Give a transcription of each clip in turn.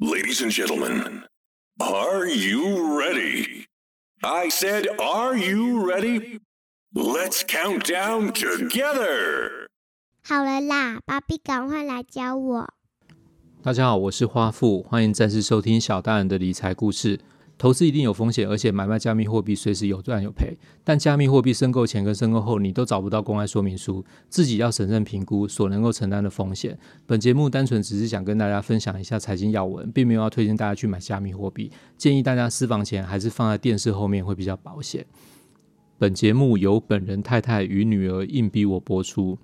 Ladies and gentlemen, are you ready? I said, are you ready? Let's count down together. 好了啦，芭比，赶快来教我。大家好，我是花富，欢迎再次收听小大人的理财故事。投资一定有风险，而且买卖加密货币随时有赚有赔。但加密货币申购前跟申购后，你都找不到公开说明书，自己要审慎评估所能够承担的风险。本节目单纯只是想跟大家分享一下财经要闻，并没有要推荐大家去买加密货币。建议大家私房钱还是放在电视后面会比较保险。本节目由本人太太与女儿硬逼我播出。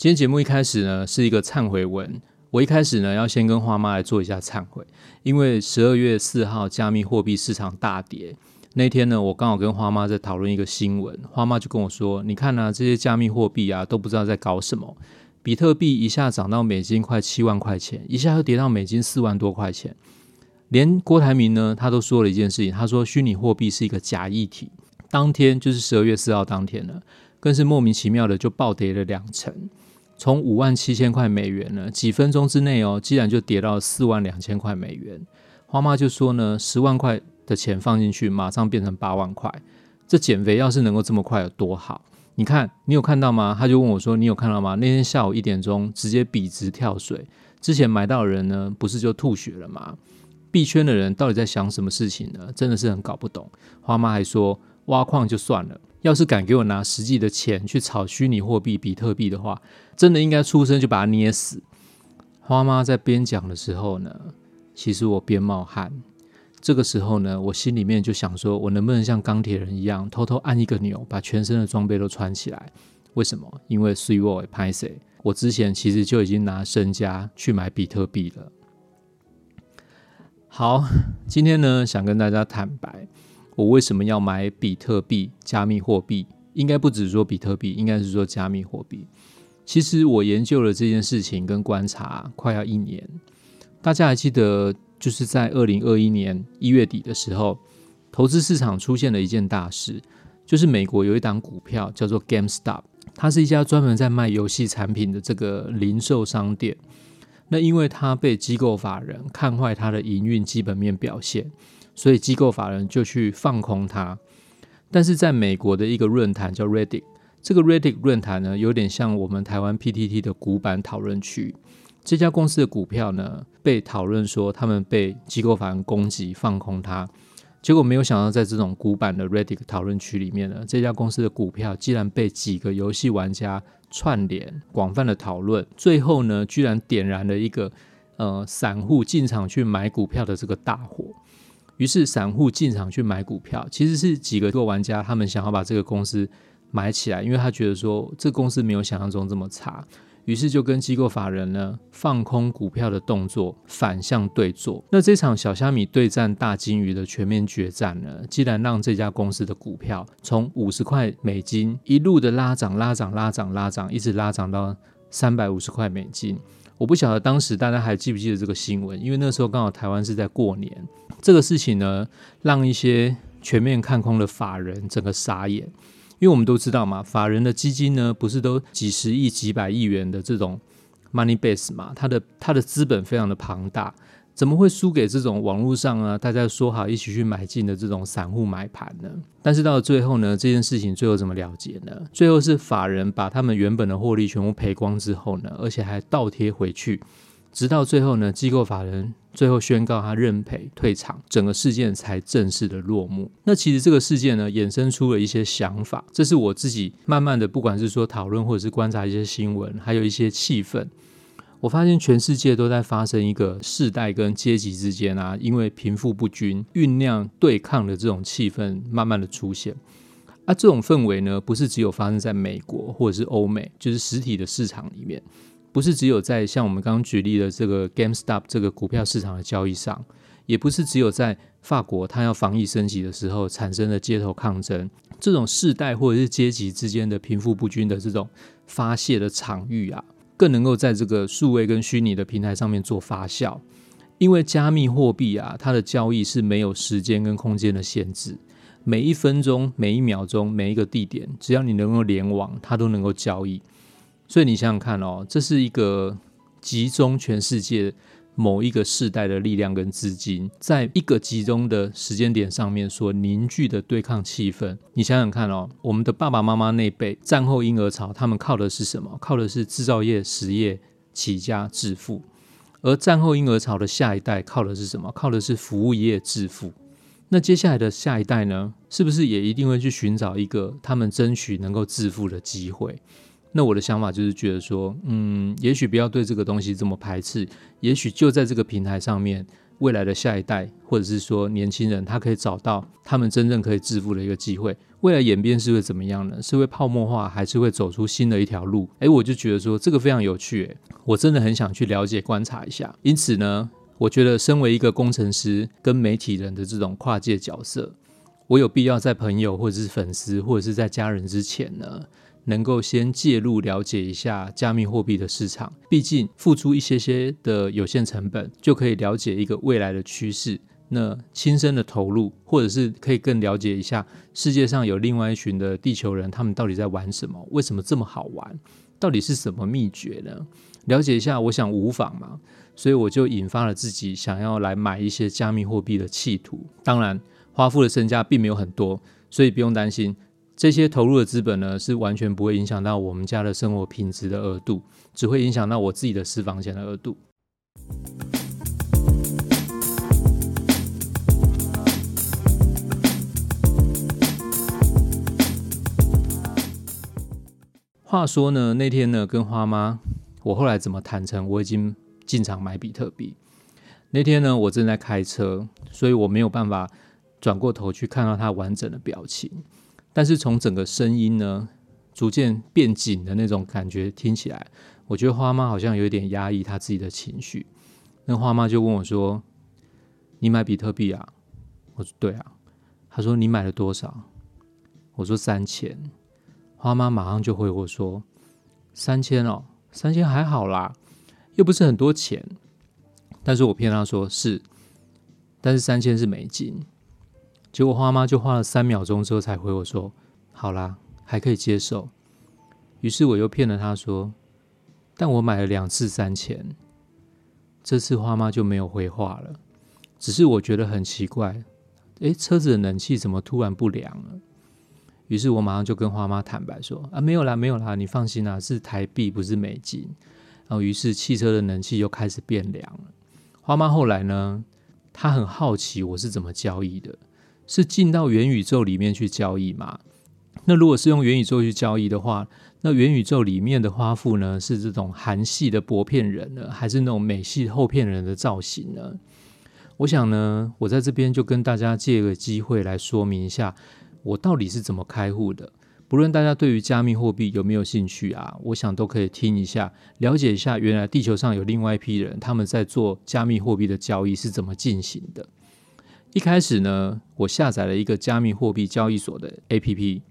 今天节目一开始呢，是一个忏悔文。我一开始呢，要先跟花妈来做一下忏悔，因为十二月四号加密货币市场大跌那天呢，我刚好跟花妈在讨论一个新闻，花妈就跟我说：“你看呢，这些加密货币啊，都不知道在搞什么。比特币一下涨到美金快七万块钱，一下又跌到美金四万多块钱。连郭台铭呢，他都说了一件事情，他说虚拟货币是一个假议题。当天就是十二月四号当天呢，更是莫名其妙的就暴跌了两成。”从五万七千块美元呢，几分钟之内哦，竟然就跌到四万两千块美元。花妈就说呢，十万块的钱放进去，马上变成八万块。这减肥要是能够这么快有多好？你看，你有看到吗？他就问我说：“你有看到吗？”那天下午一点钟，直接笔直跳水。之前买到的人呢，不是就吐血了吗？币圈的人到底在想什么事情呢？真的是很搞不懂。花妈还说，挖矿就算了。要是敢给我拿实际的钱去炒虚拟货币比特币的话，真的应该出生就把他捏死。花妈在边讲的时候呢，其实我边冒汗。这个时候呢，我心里面就想说，我能不能像钢铁人一样，偷偷按一个钮，把全身的装备都穿起来？为什么？因为 three w o r p 我之前其实就已经拿身家去买比特币了。好，今天呢，想跟大家坦白。我为什么要买比特币、加密货币？应该不只是说比特币，应该是说加密货币。其实我研究了这件事情跟观察快要一年。大家还记得，就是在二零二一年一月底的时候，投资市场出现了一件大事，就是美国有一档股票叫做 GameStop，它是一家专门在卖游戏产品的这个零售商店。那因为它被机构法人看坏它的营运基本面表现。所以机构法人就去放空它，但是在美国的一个论坛叫 Reddit，这个 Reddit 论坛呢，有点像我们台湾 PTT 的古板讨论区。这家公司的股票呢，被讨论说他们被机构法人攻击放空它，结果没有想到在这种古板的 Reddit 讨论区里面呢，这家公司的股票竟然被几个游戏玩家串联广泛的讨论，最后呢，居然点燃了一个呃散户进场去买股票的这个大火。于是散户进场去买股票，其实是几个个玩家，他们想要把这个公司买起来，因为他觉得说这公司没有想象中这么差，于是就跟机构法人呢放空股票的动作反向对坐。那这场小虾米对战大金鱼的全面决战呢，既然让这家公司的股票从五十块美金一路的拉涨、拉涨、拉涨、拉涨，一直拉涨到三百五十块美金。我不晓得当时大家还记不记得这个新闻，因为那时候刚好台湾是在过年。这个事情呢，让一些全面看空的法人整个傻眼，因为我们都知道嘛，法人的基金呢，不是都几十亿、几百亿元的这种 money base 嘛，它的它的资本非常的庞大，怎么会输给这种网络上啊，大家说好一起去买进的这种散户买盘呢？但是到最后呢，这件事情最后怎么了结呢？最后是法人把他们原本的获利全部赔光之后呢，而且还倒贴回去。直到最后呢，机构法人最后宣告他认赔退场，整个事件才正式的落幕。那其实这个事件呢，衍生出了一些想法，这是我自己慢慢的，不管是说讨论或者是观察一些新闻，还有一些气氛，我发现全世界都在发生一个世代跟阶级之间啊，因为贫富不均酝酿对抗的这种气氛，慢慢的出现。啊，这种氛围呢，不是只有发生在美国或者是欧美，就是实体的市场里面。不是只有在像我们刚刚举例的这个 GameStop 这个股票市场的交易上，也不是只有在法国它要防疫升级的时候产生的街头抗争，这种世代或者是阶级之间的贫富不均的这种发泄的场域啊，更能够在这个数位跟虚拟的平台上面做发酵。因为加密货币啊，它的交易是没有时间跟空间的限制，每一分钟、每一秒钟、每一个地点，只要你能够联网，它都能够交易。所以你想想看哦，这是一个集中全世界某一个世代的力量跟资金，在一个集中的时间点上面所凝聚的对抗气氛。你想想看哦，我们的爸爸妈妈那辈战后婴儿潮，他们靠的是什么？靠的是制造业、实业起家致富。而战后婴儿潮的下一代靠的是什么？靠的是服务业致富。那接下来的下一代呢？是不是也一定会去寻找一个他们争取能够致富的机会？那我的想法就是觉得说，嗯，也许不要对这个东西这么排斥，也许就在这个平台上面，未来的下一代或者是说年轻人，他可以找到他们真正可以致富的一个机会。未来演变是会怎么样呢？是会泡沫化，还是会走出新的一条路？诶，我就觉得说这个非常有趣，诶，我真的很想去了解观察一下。因此呢，我觉得身为一个工程师跟媒体人的这种跨界角色，我有必要在朋友或者是粉丝或者是在家人之前呢。能够先介入了解一下加密货币的市场，毕竟付出一些些的有限成本，就可以了解一个未来的趋势。那亲身的投入，或者是可以更了解一下世界上有另外一群的地球人，他们到底在玩什么？为什么这么好玩？到底是什么秘诀呢？了解一下，我想无妨嘛。所以我就引发了自己想要来买一些加密货币的企图。当然，花富的身家并没有很多，所以不用担心。这些投入的资本呢，是完全不会影响到我们家的生活品质的额度，只会影响到我自己的私房钱的额度。话说呢，那天呢，跟花妈，我后来怎么坦诚我已经进场买比特币？那天呢，我正在开车，所以我没有办法转过头去看到他完整的表情。但是从整个声音呢，逐渐变紧的那种感觉听起来，我觉得花妈好像有点压抑她自己的情绪。那花妈就问我说：“你买比特币啊？”我说：“对啊。”她说：“你买了多少？”我说：“三千。”花妈马上就回我说：“三千哦，三千还好啦，又不是很多钱。”但是我骗她说是，但是三千是美金。结果花妈就花了三秒钟之后才回我说：“好啦，还可以接受。”于是我又骗了她说：“但我买了两次三千。”这次花妈就没有回话了，只是我觉得很奇怪，诶，车子的冷气怎么突然不凉了？于是我马上就跟花妈坦白说：“啊，没有啦，没有啦，你放心啦，是台币不是美金。”然后于是汽车的冷气又开始变凉了。花妈后来呢，她很好奇我是怎么交易的。是进到元宇宙里面去交易吗？那如果是用元宇宙去交易的话，那元宇宙里面的花富呢，是这种韩系的薄片人呢，还是那种美系厚片人的造型呢？我想呢，我在这边就跟大家借个机会来说明一下，我到底是怎么开户的。不论大家对于加密货币有没有兴趣啊，我想都可以听一下，了解一下原来地球上有另外一批人，他们在做加密货币的交易是怎么进行的。一开始呢，我下载了一个加密货币交易所的 APP。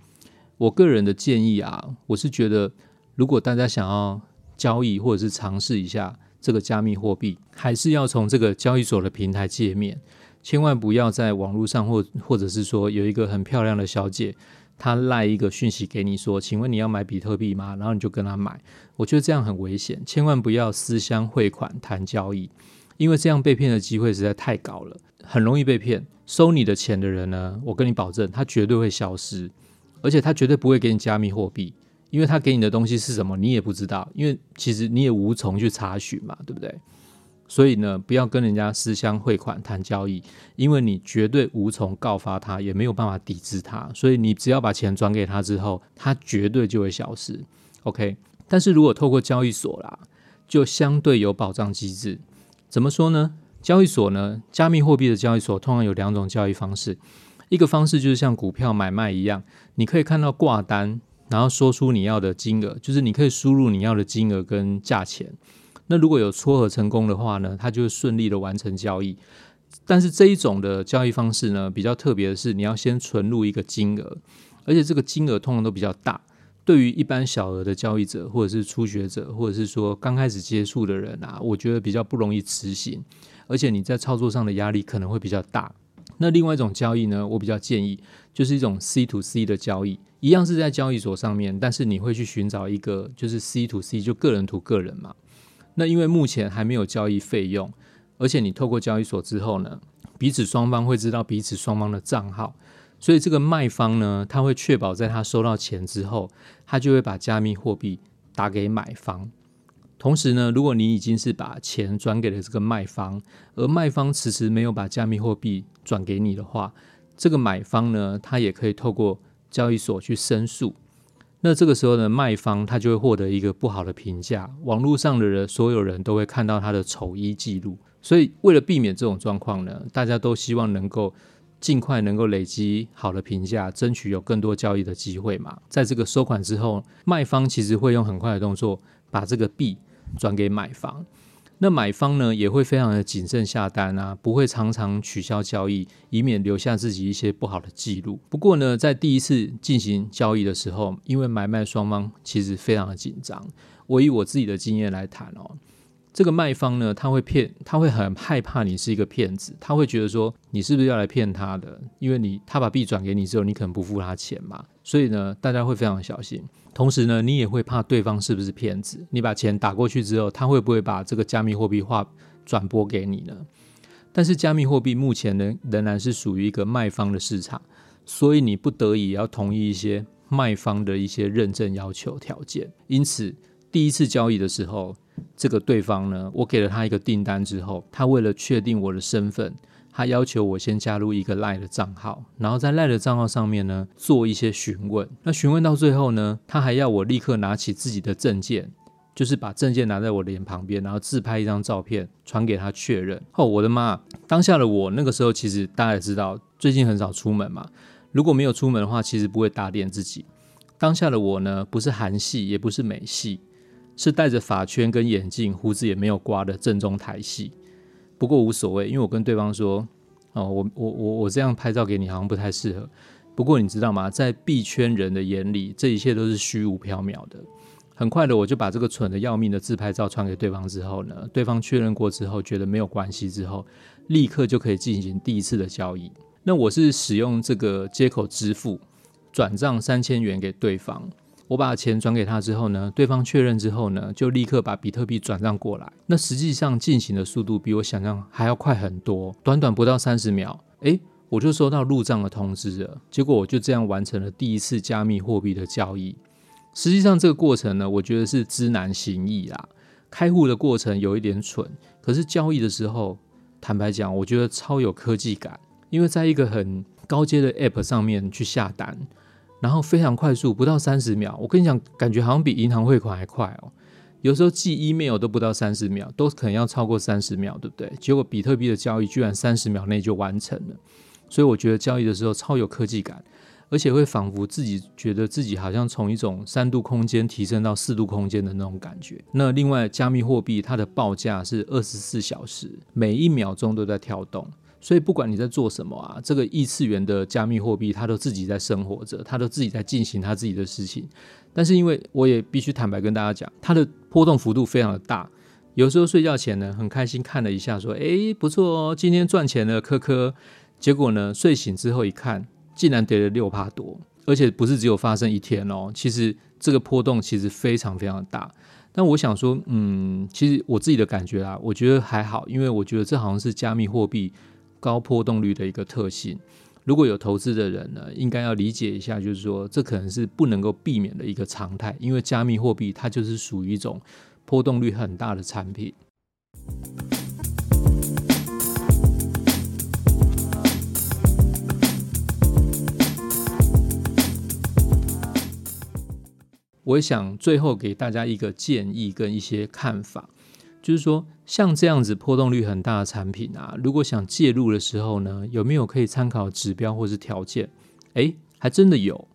我个人的建议啊，我是觉得，如果大家想要交易或者是尝试一下这个加密货币，还是要从这个交易所的平台界面，千万不要在网络上或或者是说有一个很漂亮的小姐，她赖一个讯息给你说，请问你要买比特币吗？然后你就跟她买，我觉得这样很危险，千万不要私相汇款谈交易，因为这样被骗的机会实在太高了。很容易被骗，收你的钱的人呢，我跟你保证，他绝对会消失，而且他绝对不会给你加密货币，因为他给你的东西是什么，你也不知道，因为其实你也无从去查询嘛，对不对？所以呢，不要跟人家私相汇款谈交易，因为你绝对无从告发他，也没有办法抵制他，所以你只要把钱转给他之后，他绝对就会消失。OK，但是如果透过交易所啦，就相对有保障机制，怎么说呢？交易所呢，加密货币的交易所通常有两种交易方式，一个方式就是像股票买卖一样，你可以看到挂单，然后说出你要的金额，就是你可以输入你要的金额跟价钱。那如果有撮合成功的话呢，它就会顺利的完成交易。但是这一种的交易方式呢，比较特别的是，你要先存入一个金额，而且这个金额通常都比较大。对于一般小额的交易者，或者是初学者，或者是说刚开始接触的人啊，我觉得比较不容易执行。而且你在操作上的压力可能会比较大。那另外一种交易呢，我比较建议就是一种 C to C 的交易，一样是在交易所上面，但是你会去寻找一个就是 C to C，就个人图个人嘛。那因为目前还没有交易费用，而且你透过交易所之后呢，彼此双方会知道彼此双方的账号，所以这个卖方呢，他会确保在他收到钱之后，他就会把加密货币打给买方。同时呢，如果你已经是把钱转给了这个卖方，而卖方迟迟没有把加密货币转给你的话，这个买方呢，他也可以透过交易所去申诉。那这个时候呢，卖方他就会获得一个不好的评价，网络上的人所有人都会看到他的丑衣记录。所以为了避免这种状况呢，大家都希望能够尽快能够累积好的评价，争取有更多交易的机会嘛。在这个收款之后，卖方其实会用很快的动作把这个币。转给买方，那买方呢也会非常的谨慎下单啊，不会常常取消交易，以免留下自己一些不好的记录。不过呢，在第一次进行交易的时候，因为买卖双方其实非常的紧张，我以我自己的经验来谈哦。这个卖方呢，他会骗，他会很害怕你是一个骗子，他会觉得说你是不是要来骗他的？因为你他把币转给你之后，你可能不付他钱嘛，所以呢，大家会非常小心。同时呢，你也会怕对方是不是骗子？你把钱打过去之后，他会不会把这个加密货币化转播给你呢？但是加密货币目前仍，仍然是属于一个卖方的市场，所以你不得已要同意一些卖方的一些认证要求条件。因此，第一次交易的时候。这个对方呢，我给了他一个订单之后，他为了确定我的身份，他要求我先加入一个赖的账号，然后在赖的账号上面呢做一些询问。那询问到最后呢，他还要我立刻拿起自己的证件，就是把证件拿在我脸旁边，然后自拍一张照片传给他确认。哦，我的妈！当下的我那个时候其实大家也知道，最近很少出门嘛。如果没有出门的话，其实不会打点自己。当下的我呢，不是韩系，也不是美系。是戴着发圈跟眼镜，胡子也没有刮的正宗台戏。不过无所谓，因为我跟对方说：“哦，我我我我这样拍照给你好像不太适合。”不过你知道吗？在币圈人的眼里，这一切都是虚无缥缈的。很快的，我就把这个蠢的要命的自拍照传给对方之后呢，对方确认过之后，觉得没有关系之后，立刻就可以进行第一次的交易。那我是使用这个接口支付，转账三千元给对方。我把钱转给他之后呢，对方确认之后呢，就立刻把比特币转账过来。那实际上进行的速度比我想象还要快很多，短短不到三十秒，诶，我就收到入账的通知了。结果我就这样完成了第一次加密货币的交易。实际上这个过程呢，我觉得是知难行易啦。开户的过程有一点蠢，可是交易的时候，坦白讲，我觉得超有科技感，因为在一个很高阶的 App 上面去下单。然后非常快速，不到三十秒。我跟你讲，感觉好像比银行汇款还快哦。有时候寄 email 都不到三十秒，都可能要超过三十秒，对不对？结果比特币的交易居然三十秒内就完成了，所以我觉得交易的时候超有科技感，而且会仿佛自己觉得自己好像从一种三度空间提升到四度空间的那种感觉。那另外，加密货币它的报价是二十四小时，每一秒钟都在跳动。所以不管你在做什么啊，这个异次元的加密货币，它都自己在生活着，它都自己在进行它自己的事情。但是因为我也必须坦白跟大家讲，它的波动幅度非常的大。有时候睡觉前呢，很开心看了一下，说：“诶，不错哦，今天赚钱了，科科。”结果呢，睡醒之后一看，竟然跌了六帕多，而且不是只有发生一天哦。其实这个波动其实非常非常大。但我想说，嗯，其实我自己的感觉啊，我觉得还好，因为我觉得这好像是加密货币。高波动率的一个特性，如果有投资的人呢，应该要理解一下，就是说这可能是不能够避免的一个常态，因为加密货币它就是属于一种波动率很大的产品。我想最后给大家一个建议跟一些看法。就是说，像这样子波动率很大的产品啊，如果想介入的时候呢，有没有可以参考指标或是条件？哎，还真的有。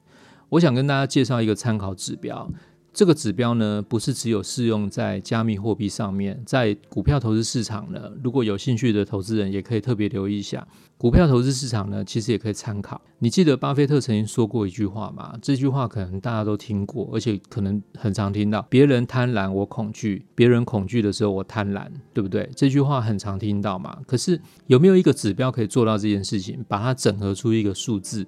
我想跟大家介绍一个参考指标，这个指标呢，不是只有适用在加密货币上面，在股票投资市场呢，如果有兴趣的投资人，也可以特别留意一下。股票投资市场呢，其实也可以参考。你记得巴菲特曾经说过一句话吗？这句话可能大家都听过，而且可能很常听到：别人贪婪，我恐惧；别人恐惧的时候，我贪婪，对不对？这句话很常听到嘛。可是有没有一个指标可以做到这件事情，把它整合出一个数字，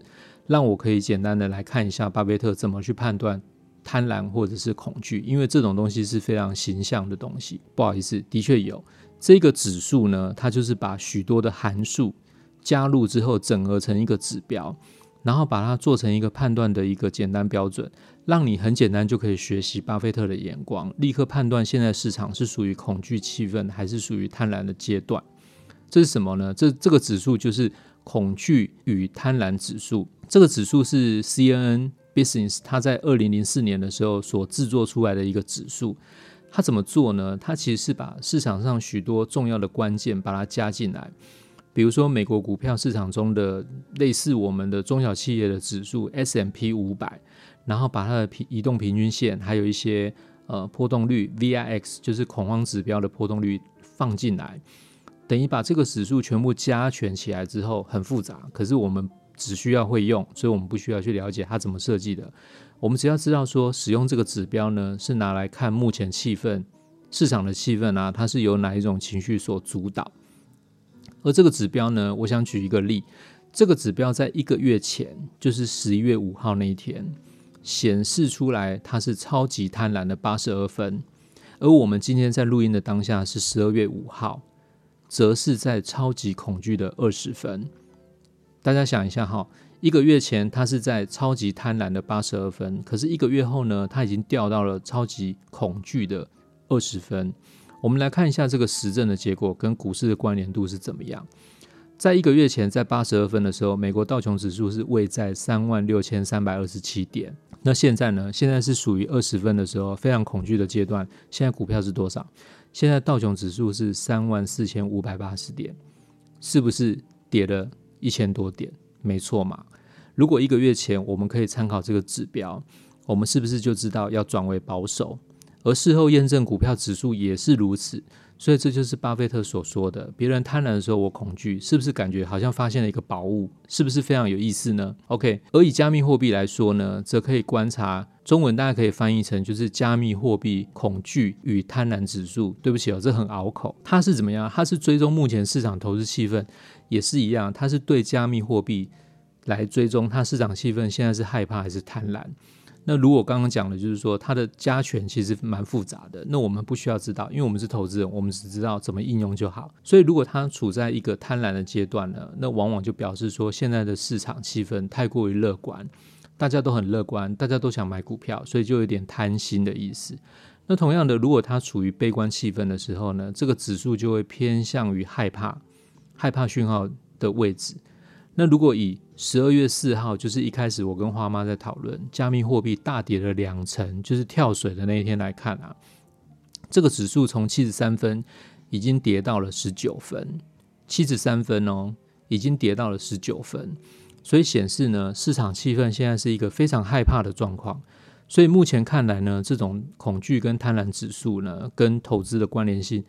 让我可以简单的来看一下巴菲特怎么去判断？贪婪或者是恐惧，因为这种东西是非常形象的东西。不好意思，的确有这个指数呢，它就是把许多的函数加入之后，整合成一个指标，然后把它做成一个判断的一个简单标准，让你很简单就可以学习巴菲特的眼光，立刻判断现在市场是属于恐惧气氛还是属于贪婪的阶段。这是什么呢？这这个指数就是恐惧与贪婪指数。这个指数是 CNN。Business，它在二零零四年的时候所制作出来的一个指数，它怎么做呢？它其实是把市场上许多重要的关键把它加进来，比如说美国股票市场中的类似我们的中小企业的指数 S M P 五百，然后把它的平移动平均线，还有一些呃波动率 V I X，就是恐慌指标的波动率放进来，等于把这个指数全部加权起来之后，很复杂，可是我们。只需要会用，所以我们不需要去了解它怎么设计的。我们只要知道说，使用这个指标呢，是拿来看目前气氛、市场的气氛啊，它是由哪一种情绪所主导。而这个指标呢，我想举一个例，这个指标在一个月前，就是十一月五号那一天，显示出来它是超级贪婪的八十二分，而我们今天在录音的当下是十二月五号，则是在超级恐惧的二十分。大家想一下哈，一个月前它是在超级贪婪的八十二分，可是一个月后呢，它已经掉到了超级恐惧的二十分。我们来看一下这个实证的结果跟股市的关联度是怎么样。在一个月前，在八十二分的时候，美国道琼指数是位在三万六千三百二十七点。那现在呢？现在是属于二十分的时候，非常恐惧的阶段。现在股票是多少？现在道琼指数是三万四千五百八十点，是不是跌了？一千多点，没错嘛？如果一个月前我们可以参考这个指标，我们是不是就知道要转为保守？而事后验证股票指数也是如此。所以这就是巴菲特所说的：别人贪婪的时候，我恐惧，是不是感觉好像发现了一个宝物？是不是非常有意思呢？OK，而以加密货币来说呢，则可以观察中文，大家可以翻译成就是加密货币恐惧与贪婪指数。对不起哦，这很拗口。它是怎么样？它是追踪目前市场投资气氛，也是一样，它是对加密货币来追踪它市场气氛现在是害怕还是贪婪。那如果刚刚讲的，就是说它的加权其实蛮复杂的，那我们不需要知道，因为我们是投资人，我们只知道怎么应用就好。所以如果它处在一个贪婪的阶段呢，那往往就表示说现在的市场气氛太过于乐观，大家都很乐观，大家都想买股票，所以就有点贪心的意思。那同样的，如果它处于悲观气氛的时候呢，这个指数就会偏向于害怕，害怕讯号的位置。那如果以十二月四号，就是一开始我跟花妈在讨论加密货币大跌了两成，就是跳水的那一天来看啊，这个指数从七十三分已经跌到了十九分，七十三分哦，已经跌到了十九分，所以显示呢，市场气氛现在是一个非常害怕的状况。所以目前看来呢，这种恐惧跟贪婪指数呢，跟投资的关联性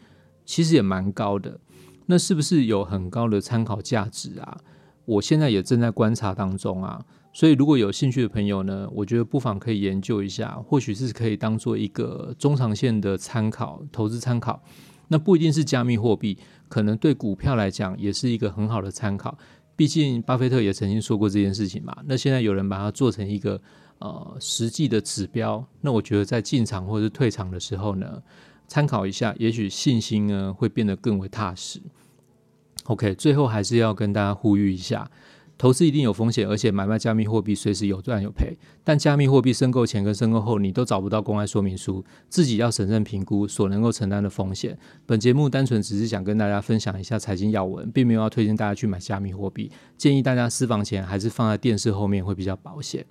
其实也蛮高的。那是不是有很高的参考价值啊？我现在也正在观察当中啊，所以如果有兴趣的朋友呢，我觉得不妨可以研究一下，或许是可以当做一个中长线的参考、投资参考。那不一定是加密货币，可能对股票来讲也是一个很好的参考。毕竟巴菲特也曾经说过这件事情嘛。那现在有人把它做成一个呃实际的指标，那我觉得在进场或者是退场的时候呢，参考一下，也许信心呢会变得更为踏实。OK，最后还是要跟大家呼吁一下，投资一定有风险，而且买卖加密货币随时有赚有赔。但加密货币申购前跟申购后，你都找不到公开说明书，自己要审慎评估所能够承担的风险。本节目单纯只是想跟大家分享一下财经要闻，并没有要推荐大家去买加密货币，建议大家私房钱还是放在电视后面会比较保险。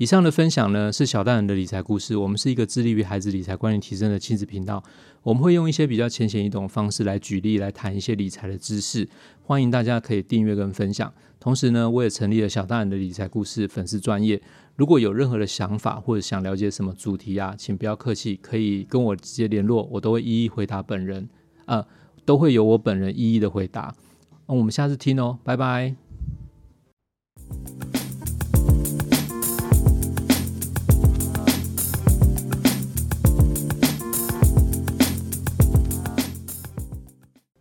以上的分享呢，是小大人的理财故事。我们是一个致力于孩子理财观念提升的亲子频道。我们会用一些比较浅显易懂的方式来举例，来谈一些理财的知识。欢迎大家可以订阅跟分享。同时呢，我也成立了小大人的理财故事粉丝专业。如果有任何的想法或者想了解什么主题啊，请不要客气，可以跟我直接联络，我都会一一回答。本人，呃，都会由我本人一一的回答。那我们下次听哦，拜拜。